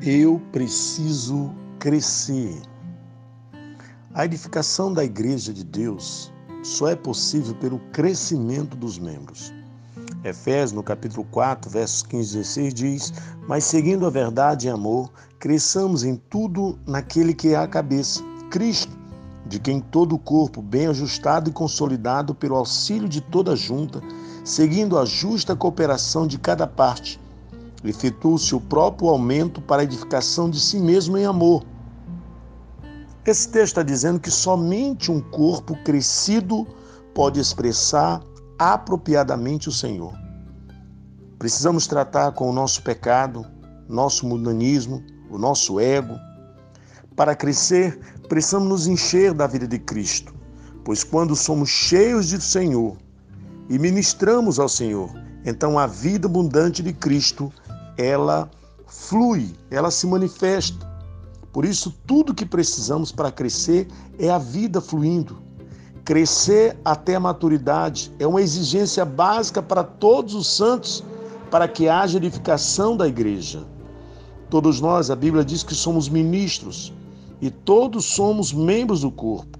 Eu preciso crescer. A edificação da igreja de Deus só é possível pelo crescimento dos membros. Efésios, no capítulo 4, versos 15 e 16, diz: Mas seguindo a verdade e amor, cresçamos em tudo naquele que é a cabeça, Cristo, de quem todo o corpo, bem ajustado e consolidado pelo auxílio de toda junta, seguindo a justa cooperação de cada parte, efetua o próprio aumento para a edificação de si mesmo em amor. Esse texto está dizendo que somente um corpo crescido pode expressar apropriadamente o Senhor. Precisamos tratar com o nosso pecado, nosso mundanismo, o nosso ego. Para crescer, precisamos nos encher da vida de Cristo, pois quando somos cheios do Senhor e ministramos ao Senhor, então a vida abundante de Cristo ela flui, ela se manifesta. Por isso, tudo que precisamos para crescer é a vida fluindo. Crescer até a maturidade é uma exigência básica para todos os santos para que haja edificação da igreja. Todos nós, a Bíblia diz que somos ministros e todos somos membros do corpo.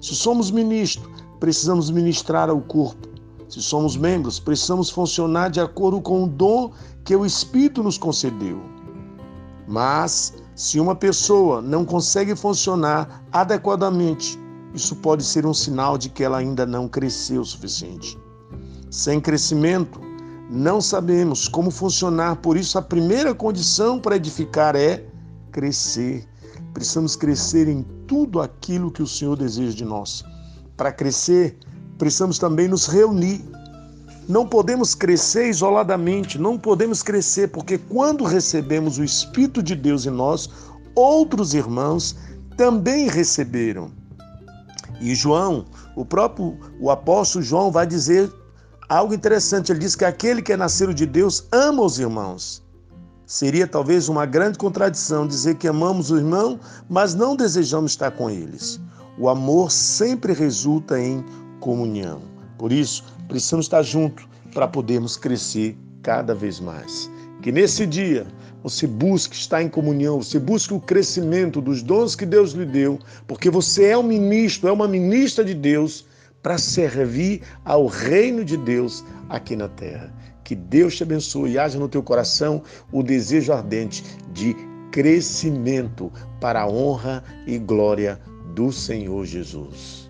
Se somos ministros, precisamos ministrar ao corpo. Se somos membros, precisamos funcionar de acordo com o dom que o Espírito nos concedeu. Mas, se uma pessoa não consegue funcionar adequadamente, isso pode ser um sinal de que ela ainda não cresceu o suficiente. Sem crescimento, não sabemos como funcionar, por isso a primeira condição para edificar é crescer. Precisamos crescer em tudo aquilo que o Senhor deseja de nós. Para crescer, precisamos também nos reunir não podemos crescer isoladamente, não podemos crescer, porque quando recebemos o Espírito de Deus em nós, outros irmãos também receberam. E João, o próprio o apóstolo João vai dizer algo interessante. Ele diz que aquele que é nascido de Deus ama os irmãos. Seria talvez uma grande contradição dizer que amamos o irmão, mas não desejamos estar com eles. O amor sempre resulta em comunhão. Por isso, precisamos estar juntos para podermos crescer cada vez mais. Que nesse dia você busque estar em comunhão, você busque o crescimento dos dons que Deus lhe deu, porque você é um ministro, é uma ministra de Deus para servir ao reino de Deus aqui na terra. Que Deus te abençoe e haja no teu coração o desejo ardente de crescimento para a honra e glória do Senhor Jesus.